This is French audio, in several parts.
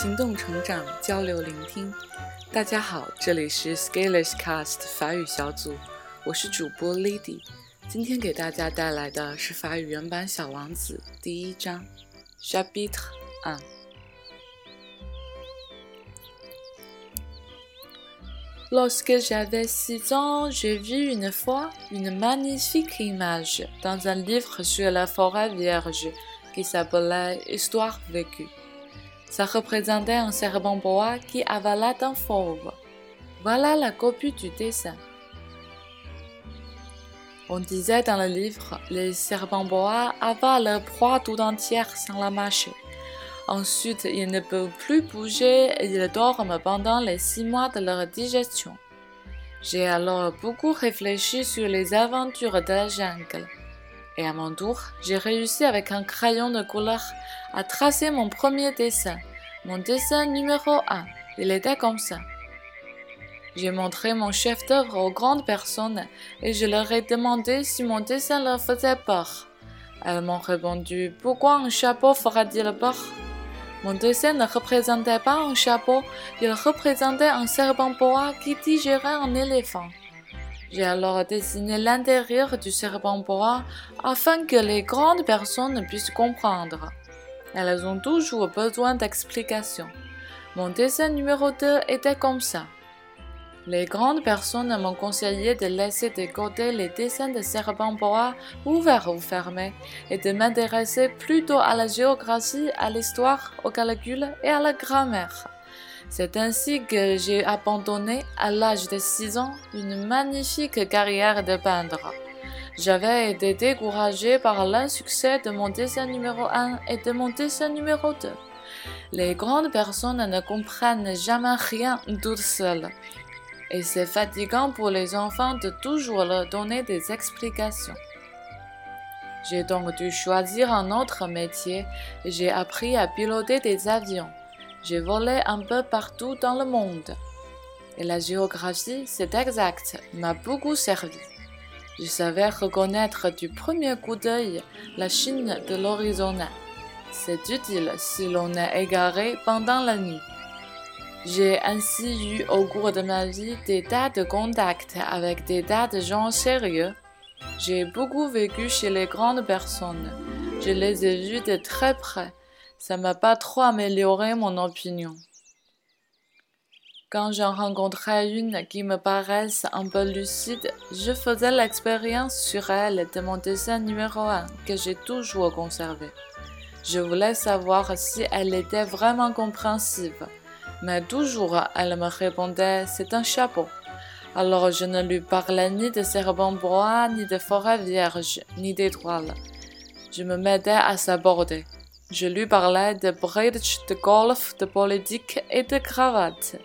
行动成长，交流聆听。大家好，这里是 Scalish Cast 法语小组，我是主播 Lady。今天给大家带来的是法语原版《小王子》第一章，Chapitre u。Lorsque j'avais six ans, j'ai vu une fois une magnifique image dans un livre sur la forêt vierge qui s'appelait Histoire vécue. Ça représentait un serpent bois qui avala un fauve. Voilà la copie du dessin. On disait dans le livre, les serpents bois avalent leur proie tout entière sans la mâcher. Ensuite, ils ne peuvent plus bouger et ils dorment pendant les six mois de leur digestion. J'ai alors beaucoup réfléchi sur les aventures de la jungle. Et à mon tour, j'ai réussi avec un crayon de couleur à tracer mon premier dessin, mon dessin numéro 1. Il était comme ça. J'ai montré mon chef d'œuvre aux grandes personnes et je leur ai demandé si mon dessin leur faisait peur. Elles m'ont répondu Pourquoi un chapeau fera-t-il peur? Mon dessin ne représentait pas un chapeau, il représentait un serpent boa qui digérait un éléphant. J'ai alors dessiné l'intérieur du serpent boa afin que les grandes personnes puissent comprendre. Elles ont toujours besoin d'explications. Mon dessin numéro 2 était comme ça. Les grandes personnes m'ont conseillé de laisser de côté les dessins de serpents bois ouverts ou fermés et de m'intéresser plutôt à la géographie, à l'histoire, au calcul et à la grammaire. C'est ainsi que j'ai abandonné à l'âge de 6 ans une magnifique carrière de peintre. J'avais été découragé par l'insuccès de mon dessin numéro 1 et de mon dessin numéro 2. Les grandes personnes ne comprennent jamais rien toutes seules. Et c'est fatigant pour les enfants de toujours leur donner des explications. J'ai donc dû choisir un autre métier et j'ai appris à piloter des avions. J'ai volé un peu partout dans le monde. Et la géographie, c'est exact, m'a beaucoup servi. Je savais reconnaître du premier coup d'œil la Chine de l'Arizona. C'est utile si l'on est égaré pendant la nuit. J'ai ainsi eu au cours de ma vie des tas de contacts avec des tas de gens sérieux. J'ai beaucoup vécu chez les grandes personnes. Je les ai vus de très près. Ça m'a pas trop amélioré mon opinion. Quand j'en rencontrais une qui me paraissait un peu lucide, je faisais l'expérience sur elle de mon dessin numéro 1 que j'ai toujours conservé. Je voulais savoir si elle était vraiment compréhensive, mais toujours elle me répondait c'est un chapeau. Alors je ne lui parlais ni de serpent bois, ni de forêt vierge, ni d'étoiles. Je me mettais à s'aborder. Je lui parlais de bridge, de golf, de politique et de cravate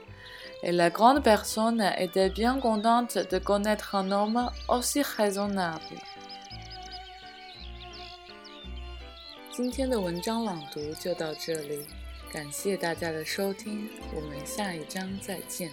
et la grande personne était bien contente de connaître un homme aussi raisonnable. 今天的文章朗读就到这里，感谢大家的收听，我们下一章再见。